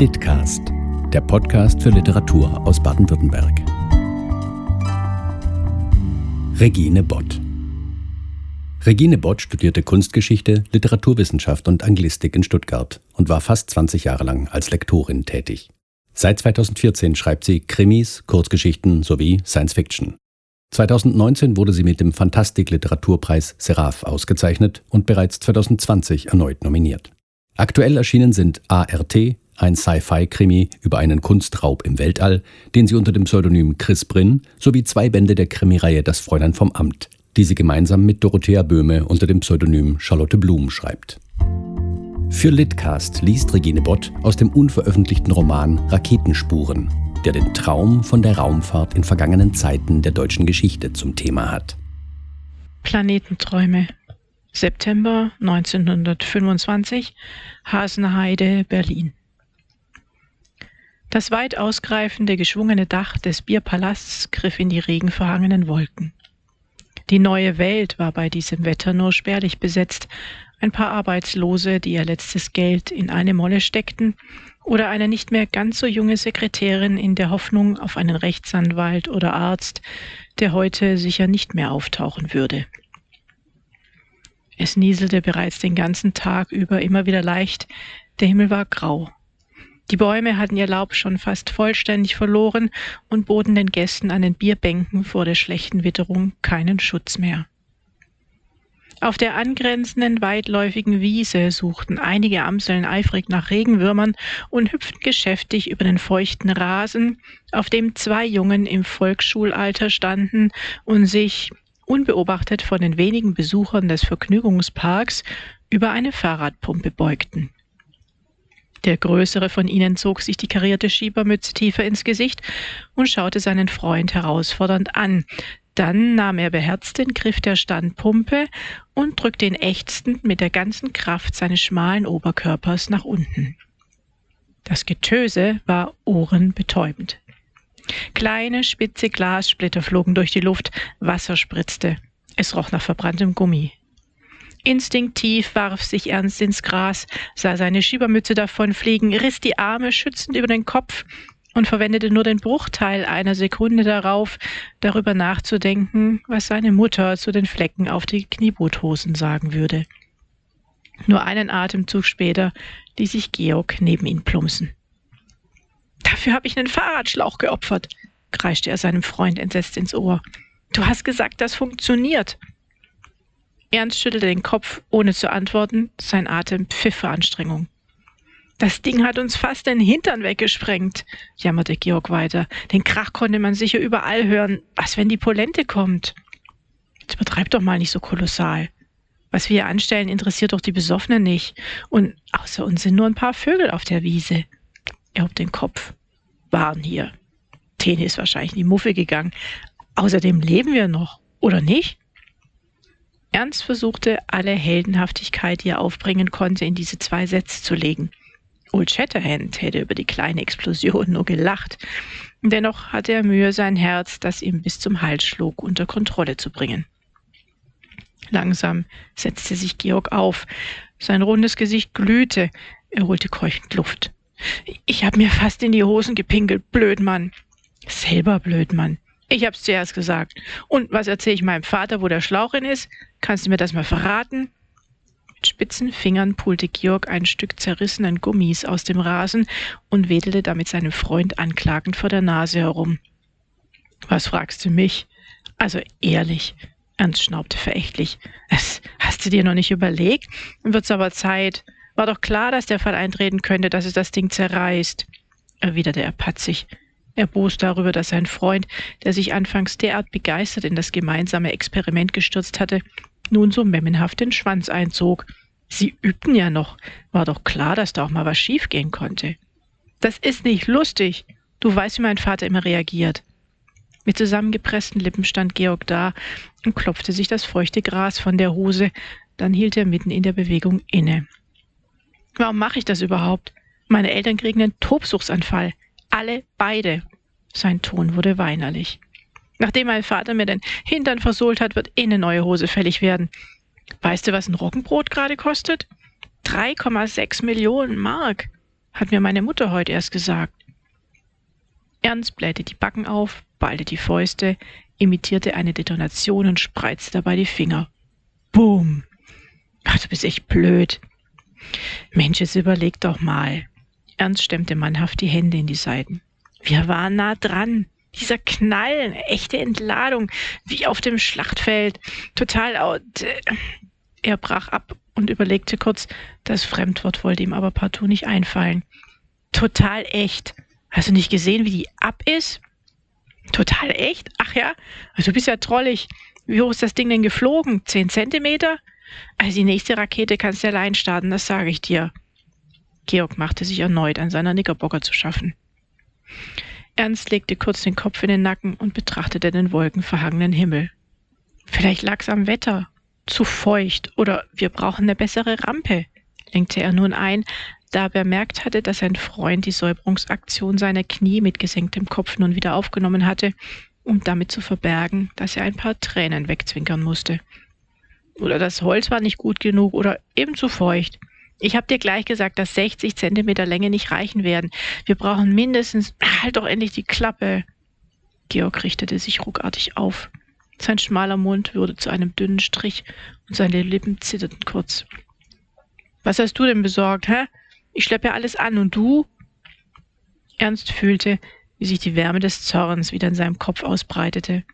Litcast, der Podcast für Literatur aus Baden-Württemberg. Regine Bott. Regine Bott studierte Kunstgeschichte, Literaturwissenschaft und Anglistik in Stuttgart und war fast 20 Jahre lang als Lektorin tätig. Seit 2014 schreibt sie Krimis, Kurzgeschichten sowie Science Fiction. 2019 wurde sie mit dem Fantastik-Literaturpreis Seraph ausgezeichnet und bereits 2020 erneut nominiert. Aktuell erschienen sind ART, ein Sci-Fi-Krimi über einen Kunstraub im Weltall, den sie unter dem Pseudonym Chris Brin, sowie zwei Bände der Krimireihe Das Fräulein vom Amt, die sie gemeinsam mit Dorothea Böhme unter dem Pseudonym Charlotte Blum schreibt. Für Litcast liest Regine Bott aus dem unveröffentlichten Roman Raketenspuren, der den Traum von der Raumfahrt in vergangenen Zeiten der deutschen Geschichte zum Thema hat. Planetenträume September 1925, Hasenheide, Berlin. Das weit ausgreifende, geschwungene Dach des Bierpalasts griff in die regenverhangenen Wolken. Die neue Welt war bei diesem Wetter nur spärlich besetzt. Ein paar Arbeitslose, die ihr letztes Geld in eine Molle steckten, oder eine nicht mehr ganz so junge Sekretärin in der Hoffnung auf einen Rechtsanwalt oder Arzt, der heute sicher nicht mehr auftauchen würde. Es nieselte bereits den ganzen Tag über immer wieder leicht, der Himmel war grau. Die Bäume hatten ihr Laub schon fast vollständig verloren und boten den Gästen an den Bierbänken vor der schlechten Witterung keinen Schutz mehr. Auf der angrenzenden weitläufigen Wiese suchten einige Amseln eifrig nach Regenwürmern und hüpften geschäftig über den feuchten Rasen, auf dem zwei Jungen im Volksschulalter standen und sich, unbeobachtet von den wenigen Besuchern des Vergnügungsparks, über eine Fahrradpumpe beugten. Der größere von ihnen zog sich die karierte Schiebermütze tiefer ins Gesicht und schaute seinen Freund herausfordernd an. Dann nahm er beherzt den Griff der Standpumpe und drückte ihn ächzend mit der ganzen Kraft seines schmalen Oberkörpers nach unten. Das Getöse war ohrenbetäubend. Kleine, spitze Glassplitter flogen durch die Luft, Wasser spritzte. Es roch nach verbranntem Gummi. Instinktiv warf sich Ernst ins Gras, sah seine Schiebermütze davonfliegen, riss die Arme schützend über den Kopf und verwendete nur den Bruchteil einer Sekunde darauf, darüber nachzudenken, was seine Mutter zu den Flecken auf die Knieboothosen sagen würde. Nur einen Atemzug später ließ sich Georg neben ihn plumpsen. Dafür habe ich einen Fahrradschlauch geopfert, kreischte er seinem Freund entsetzt ins Ohr. Du hast gesagt, das funktioniert. Ernst schüttelte den Kopf, ohne zu antworten, sein Atem pfiff vor Anstrengung. Das Ding hat uns fast den Hintern weggesprengt, jammerte Georg weiter. Den Krach konnte man sicher überall hören. Was, wenn die Polente kommt? Jetzt übertreib doch mal nicht so kolossal. Was wir hier anstellen, interessiert doch die Besoffenen nicht. Und außer uns sind nur ein paar Vögel auf der Wiese. Er hob den Kopf. Waren hier. Tene ist wahrscheinlich in die Muffe gegangen. Außerdem leben wir noch, oder nicht? Ernst versuchte, alle Heldenhaftigkeit, die er aufbringen konnte, in diese zwei Sätze zu legen. Old Shatterhand hätte über die kleine Explosion nur gelacht. Dennoch hatte er Mühe, sein Herz, das ihm bis zum Hals schlug, unter Kontrolle zu bringen. Langsam setzte sich Georg auf. Sein rundes Gesicht glühte. Er holte keuchend Luft. Ich hab mir fast in die Hosen gepinkelt, Blödmann. Selber Blödmann. Ich hab's zuerst gesagt. Und was erzähle ich meinem Vater, wo der Schlauch in ist? Kannst du mir das mal verraten? Mit spitzen Fingern pulte Georg ein Stück zerrissenen Gummis aus dem Rasen und wedelte damit seinem Freund anklagend vor der Nase herum. Was fragst du mich? Also ehrlich. Ernst schnaubte verächtlich. Das hast du dir noch nicht überlegt? Wird's aber Zeit. War doch klar, dass der Fall eintreten könnte, dass es das Ding zerreißt, erwiderte er patzig. Erbost darüber, dass sein Freund, der sich anfangs derart begeistert in das gemeinsame Experiment gestürzt hatte, nun so memmenhaft den Schwanz einzog. Sie übten ja noch. War doch klar, dass da auch mal was schiefgehen konnte. Das ist nicht lustig. Du weißt, wie mein Vater immer reagiert. Mit zusammengepressten Lippen stand Georg da und klopfte sich das feuchte Gras von der Hose, dann hielt er mitten in der Bewegung inne. Warum mache ich das überhaupt? Meine Eltern kriegen einen Tobsuchtsanfall. Alle beide. Sein Ton wurde weinerlich. Nachdem mein Vater mir den Hintern versohlt hat, wird eh eine neue Hose fällig werden. Weißt du, was ein Roggenbrot gerade kostet? 3,6 Millionen Mark. hat mir meine Mutter heute erst gesagt. Ernst blähte die Backen auf, ballte die Fäuste, imitierte eine Detonation und spreizte dabei die Finger. Boom! Ach, du bist echt blöd. Mensch, jetzt überleg doch mal. Ernst stemmte mannhaft die Hände in die Seiten. Wir waren nah dran. Dieser Knall, echte Entladung, wie auf dem Schlachtfeld. Total. Er brach ab und überlegte kurz. Das Fremdwort wollte ihm aber partout nicht einfallen. Total echt. Hast du nicht gesehen, wie die ab ist? Total echt? Ach ja, also du bist ja trollig. Wie hoch ist das Ding denn geflogen? Zehn Zentimeter? Also die nächste Rakete kannst du allein starten, das sage ich dir. Georg machte sich erneut an seiner Knickerbocker zu schaffen. Ernst legte kurz den Kopf in den Nacken und betrachtete den wolkenverhangenen Himmel. Vielleicht lag's am Wetter, zu feucht, oder wir brauchen eine bessere Rampe, lenkte er nun ein, da er bemerkt hatte, dass sein Freund die Säuberungsaktion seiner Knie mit gesenktem Kopf nun wieder aufgenommen hatte, um damit zu verbergen, dass er ein paar Tränen wegzwinkern musste. Oder das Holz war nicht gut genug oder eben zu feucht. Ich habe dir gleich gesagt, dass 60 Zentimeter Länge nicht reichen werden. Wir brauchen mindestens. Halt doch endlich die Klappe. Georg richtete sich ruckartig auf. Sein schmaler Mund wurde zu einem dünnen Strich und seine Lippen zitterten kurz. Was hast du denn besorgt, hä? Ich schleppe alles an und du? Ernst fühlte, wie sich die Wärme des Zorns wieder in seinem Kopf ausbreitete.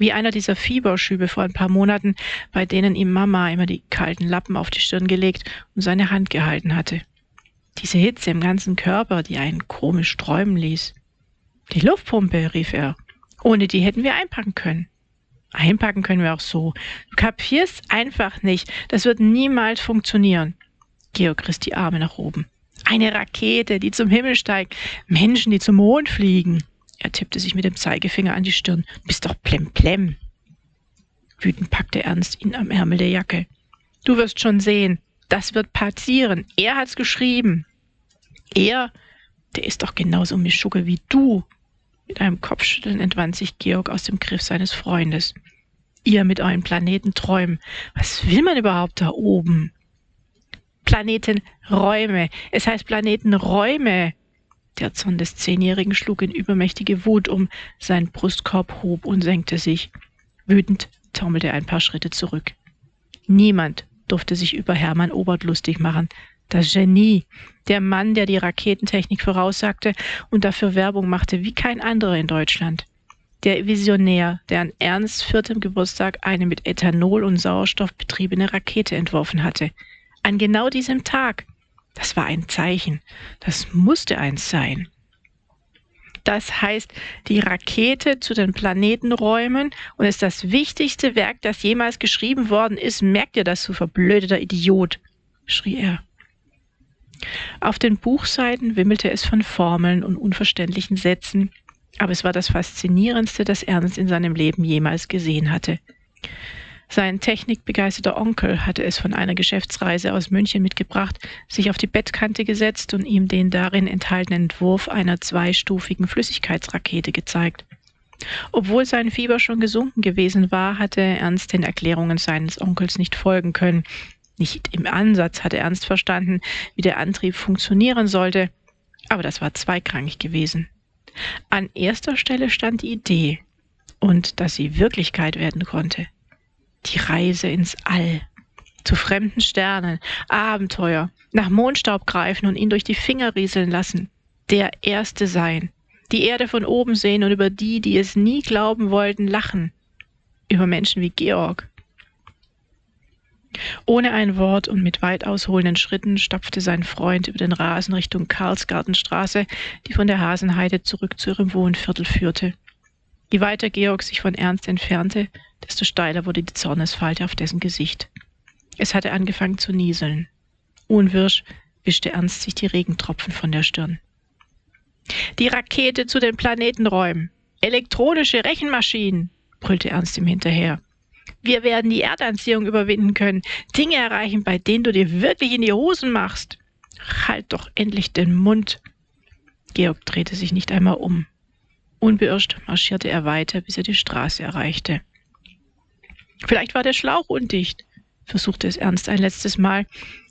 Wie einer dieser Fieberschübe vor ein paar Monaten, bei denen ihm Mama immer die kalten Lappen auf die Stirn gelegt und seine Hand gehalten hatte. Diese Hitze im ganzen Körper, die einen komisch träumen ließ. Die Luftpumpe, rief er. Ohne die hätten wir einpacken können. Einpacken können wir auch so. Du kapierst einfach nicht. Das wird niemals funktionieren. Georg riss die Arme nach oben. Eine Rakete, die zum Himmel steigt. Menschen, die zum Mond fliegen. Er tippte sich mit dem Zeigefinger an die Stirn. Bist doch plemplem. Wütend packte Ernst ihn am Ärmel der Jacke. Du wirst schon sehen. Das wird passieren. Er hat's geschrieben. Er, der ist doch genauso Mischugge wie du. Mit einem Kopfschütteln entwand sich Georg aus dem Griff seines Freundes. Ihr mit euren Planetenträumen. Was will man überhaupt da oben? Planetenräume. Es heißt Planetenräume. Der Zorn des Zehnjährigen schlug in übermächtige Wut um, sein Brustkorb hob und senkte sich. Wütend taumelte er ein paar Schritte zurück. Niemand durfte sich über Hermann Obert lustig machen. Das Genie, der Mann, der die Raketentechnik voraussagte und dafür Werbung machte wie kein anderer in Deutschland. Der Visionär, der an Ernsts viertem Geburtstag eine mit Ethanol und Sauerstoff betriebene Rakete entworfen hatte. An genau diesem Tag, das war ein Zeichen. Das musste eins sein. Das heißt, die Rakete zu den Planetenräumen und ist das wichtigste Werk, das jemals geschrieben worden ist. Merkt ihr das, du verblödeter Idiot? schrie er. Auf den Buchseiten wimmelte es von Formeln und unverständlichen Sätzen, aber es war das Faszinierendste, das Ernst in seinem Leben jemals gesehen hatte. Sein technikbegeisterter Onkel hatte es von einer Geschäftsreise aus München mitgebracht, sich auf die Bettkante gesetzt und ihm den darin enthaltenen Entwurf einer zweistufigen Flüssigkeitsrakete gezeigt. Obwohl sein Fieber schon gesunken gewesen war, hatte Ernst den Erklärungen seines Onkels nicht folgen können. Nicht im Ansatz hatte Ernst verstanden, wie der Antrieb funktionieren sollte, aber das war zweikrangig gewesen. An erster Stelle stand die Idee und dass sie Wirklichkeit werden konnte die Reise ins All, zu fremden Sternen, Abenteuer, nach Mondstaub greifen und ihn durch die Finger rieseln lassen, der Erste sein, die Erde von oben sehen und über die, die es nie glauben wollten, lachen, über Menschen wie Georg. Ohne ein Wort und mit weit ausholenden Schritten stapfte sein Freund über den Rasen Richtung Karlsgartenstraße, die von der Hasenheide zurück zu ihrem Wohnviertel führte. Je weiter Georg sich von Ernst entfernte, desto steiler wurde die Zornesfalte auf dessen Gesicht. Es hatte angefangen zu nieseln. Unwirsch wischte Ernst sich die Regentropfen von der Stirn. Die Rakete zu den Planetenräumen. Elektronische Rechenmaschinen, brüllte Ernst ihm hinterher. Wir werden die Erdanziehung überwinden können, Dinge erreichen, bei denen du dir wirklich in die Hosen machst. Halt doch endlich den Mund. Georg drehte sich nicht einmal um. Unbeirrt marschierte er weiter, bis er die Straße erreichte. Vielleicht war der Schlauch undicht, versuchte es Ernst ein letztes Mal.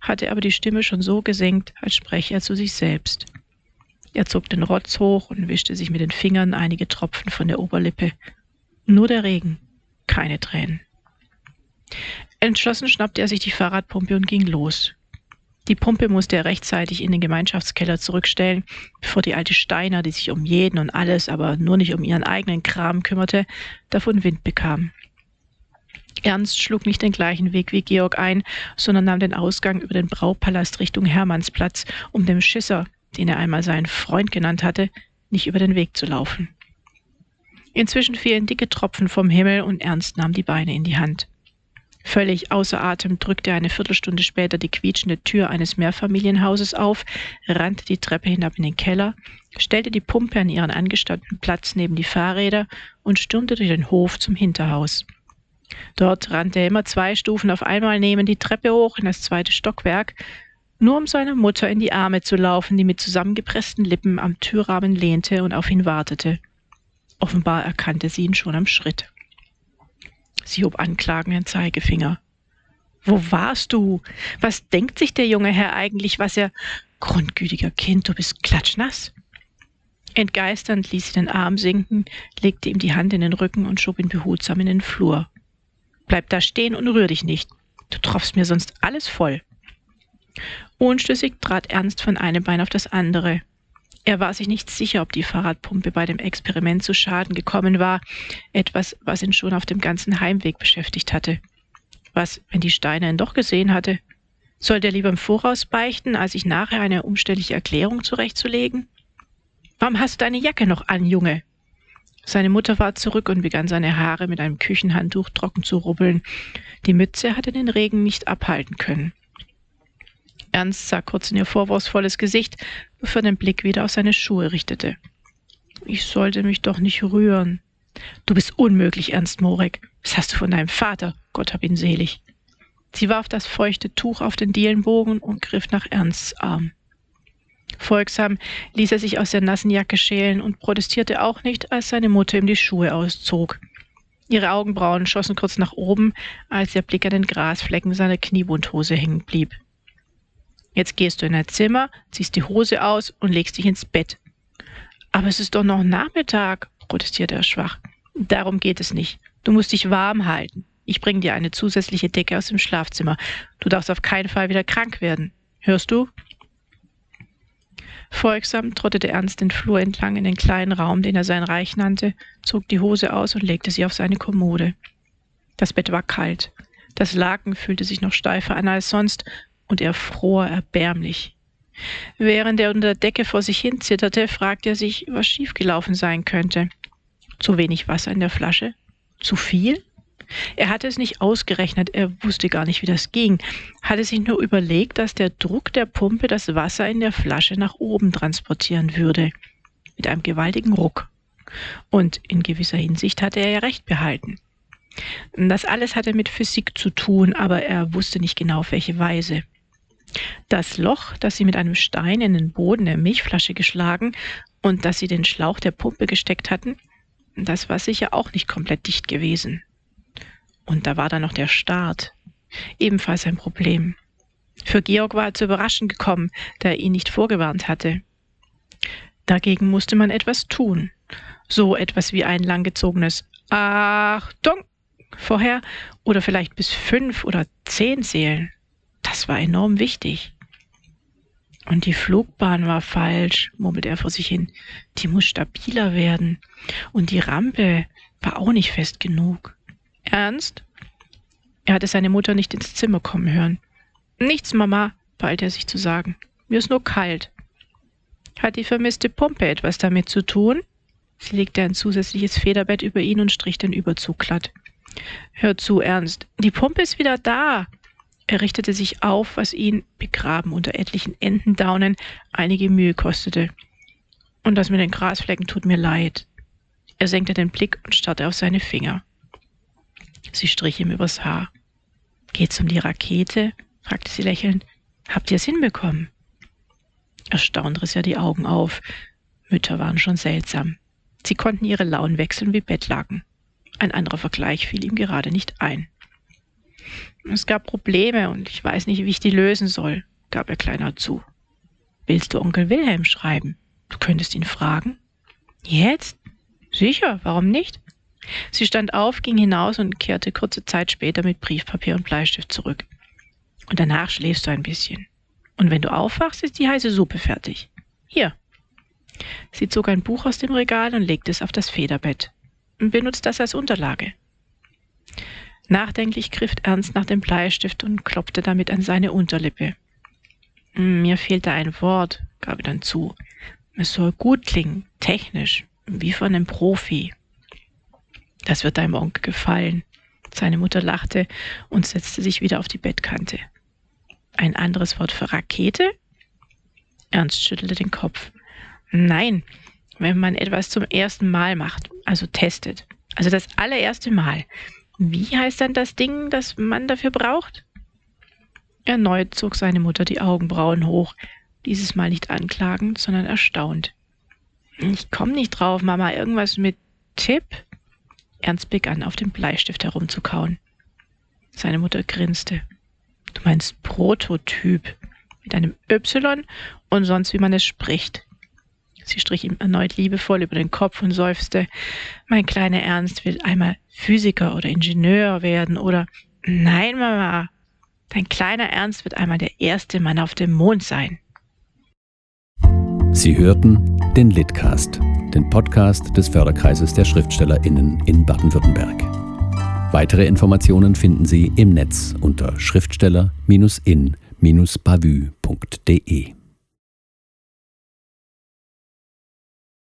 hatte aber die Stimme schon so gesenkt, als spreche er zu sich selbst. Er zog den Rotz hoch und wischte sich mit den Fingern einige Tropfen von der Oberlippe. Nur der Regen, keine Tränen. Entschlossen schnappte er sich die Fahrradpumpe und ging los. Die Pumpe musste er rechtzeitig in den Gemeinschaftskeller zurückstellen, bevor die alte Steiner, die sich um jeden und alles, aber nur nicht um ihren eigenen Kram kümmerte, davon Wind bekam. Ernst schlug nicht den gleichen Weg wie Georg ein, sondern nahm den Ausgang über den Braupalast Richtung Hermannsplatz, um dem Schisser, den er einmal seinen Freund genannt hatte, nicht über den Weg zu laufen. Inzwischen fielen dicke Tropfen vom Himmel und Ernst nahm die Beine in die Hand. Völlig außer Atem drückte er eine Viertelstunde später die quietschende Tür eines Mehrfamilienhauses auf, rannte die Treppe hinab in den Keller, stellte die Pumpe an ihren angestammten Platz neben die Fahrräder und stürmte durch den Hof zum Hinterhaus. Dort rannte er immer zwei Stufen auf einmal neben die Treppe hoch in das zweite Stockwerk, nur um seiner Mutter in die Arme zu laufen, die mit zusammengepressten Lippen am Türrahmen lehnte und auf ihn wartete. Offenbar erkannte sie ihn schon am Schritt. Sie hob anklagend den Zeigefinger. Wo warst du? Was denkt sich der junge Herr eigentlich, was er. Grundgütiger Kind, du bist klatschnass. Entgeisternd ließ sie den Arm sinken, legte ihm die Hand in den Rücken und schob ihn behutsam in den Flur. Bleib da stehen und rühr dich nicht. Du tropfst mir sonst alles voll. Unschlüssig trat Ernst von einem Bein auf das andere. Er war sich nicht sicher, ob die Fahrradpumpe bei dem Experiment zu Schaden gekommen war, etwas, was ihn schon auf dem ganzen Heimweg beschäftigt hatte. Was, wenn die Steine ihn doch gesehen hatte? Sollte er lieber im Voraus beichten, als sich nachher eine umständliche Erklärung zurechtzulegen? Warum hast du deine Jacke noch an, Junge? Seine Mutter war zurück und begann seine Haare mit einem Küchenhandtuch trocken zu rubbeln. Die Mütze hatte den Regen nicht abhalten können. Ernst sah kurz in ihr vorwurfsvolles Gesicht, bevor er den Blick wieder auf seine Schuhe richtete. Ich sollte mich doch nicht rühren. Du bist unmöglich, Ernst Morek. Was hast du von deinem Vater? Gott hab ihn selig. Sie warf das feuchte Tuch auf den Dielenbogen und griff nach Ernsts Arm. Folgsam ließ er sich aus der nassen Jacke schälen und protestierte auch nicht, als seine Mutter ihm die Schuhe auszog. Ihre Augenbrauen schossen kurz nach oben, als ihr Blick an den Grasflecken seiner Kniebundhose hängen blieb. Jetzt gehst du in dein Zimmer, ziehst die Hose aus und legst dich ins Bett. Aber es ist doch noch Nachmittag, protestierte er schwach. Darum geht es nicht. Du musst dich warm halten. Ich bringe dir eine zusätzliche Decke aus dem Schlafzimmer. Du darfst auf keinen Fall wieder krank werden. Hörst du? Folgsam trottete Ernst den Flur entlang in den kleinen Raum, den er sein Reich nannte, zog die Hose aus und legte sie auf seine Kommode. Das Bett war kalt. Das Laken fühlte sich noch steifer an als sonst, und er fror erbärmlich. Während er unter der Decke vor sich hin zitterte, fragte er sich, was schiefgelaufen sein könnte. Zu wenig Wasser in der Flasche? Zu viel? Er hatte es nicht ausgerechnet, er wusste gar nicht, wie das ging, hatte sich nur überlegt, dass der Druck der Pumpe das Wasser in der Flasche nach oben transportieren würde. Mit einem gewaltigen Ruck. Und in gewisser Hinsicht hatte er ja recht behalten. Das alles hatte mit Physik zu tun, aber er wusste nicht genau auf welche Weise. Das Loch, das sie mit einem Stein in den Boden der Milchflasche geschlagen und das sie den Schlauch der Pumpe gesteckt hatten, das war sicher auch nicht komplett dicht gewesen. Und da war dann noch der Start. Ebenfalls ein Problem. Für Georg war er zu überraschen gekommen, da er ihn nicht vorgewarnt hatte. Dagegen musste man etwas tun. So etwas wie ein langgezogenes Achtung vorher oder vielleicht bis fünf oder zehn zählen. Das war enorm wichtig. Und die Flugbahn war falsch, murmelte er vor sich hin. Die muss stabiler werden. Und die Rampe war auch nicht fest genug. Ernst? Er hatte seine Mutter nicht ins Zimmer kommen hören. Nichts, Mama, beeilte er sich zu sagen. Mir ist nur kalt. Hat die vermisste Pumpe etwas damit zu tun? Sie legte ein zusätzliches Federbett über ihn und strich den Überzug glatt. Hör zu, Ernst. Die Pumpe ist wieder da. Er richtete sich auf, was ihn, begraben unter etlichen Entendaunen, einige Mühe kostete. Und das mit den Grasflecken tut mir leid. Er senkte den Blick und starrte auf seine Finger. Sie strich ihm übers Haar. Geht's um die Rakete? fragte sie lächelnd. Habt ihr es hinbekommen? Erstaunt riss er die Augen auf. Mütter waren schon seltsam. Sie konnten ihre Launen wechseln wie Bettlaken. Ein anderer Vergleich fiel ihm gerade nicht ein. Es gab Probleme und ich weiß nicht, wie ich die lösen soll, gab er kleiner zu. Willst du Onkel Wilhelm schreiben? Du könntest ihn fragen. Jetzt? Sicher, warum nicht? Sie stand auf, ging hinaus und kehrte kurze Zeit später mit Briefpapier und Bleistift zurück. Und danach schläfst du ein bisschen. Und wenn du aufwachst, ist die heiße Suppe fertig. Hier. Sie zog ein Buch aus dem Regal und legte es auf das Federbett. Benutzt das als Unterlage. Nachdenklich griff Ernst nach dem Bleistift und klopfte damit an seine Unterlippe. Mir fehlte ein Wort, gab er dann zu. Es soll gut klingen, technisch, wie von einem Profi. Das wird deinem Onkel gefallen. Seine Mutter lachte und setzte sich wieder auf die Bettkante. Ein anderes Wort für Rakete? Ernst schüttelte den Kopf. Nein, wenn man etwas zum ersten Mal macht, also testet. Also das allererste Mal. Wie heißt dann das Ding, das man dafür braucht? Erneut zog seine Mutter die Augenbrauen hoch, dieses Mal nicht anklagend, sondern erstaunt. Ich komm nicht drauf, Mama, irgendwas mit Tipp? Ernst begann auf dem Bleistift herumzukauen. Seine Mutter grinste. Du meinst Prototyp mit einem Y und sonst wie man es spricht. Sie strich ihm erneut liebevoll über den Kopf und seufzte. Mein kleiner Ernst will einmal Physiker oder Ingenieur werden oder Nein, Mama. Dein kleiner Ernst wird einmal der erste Mann auf dem Mond sein. Sie hörten den Litcast, den Podcast des Förderkreises der SchriftstellerInnen in Baden-Württemberg. Weitere Informationen finden Sie im Netz unter schriftsteller-in-bavü.de.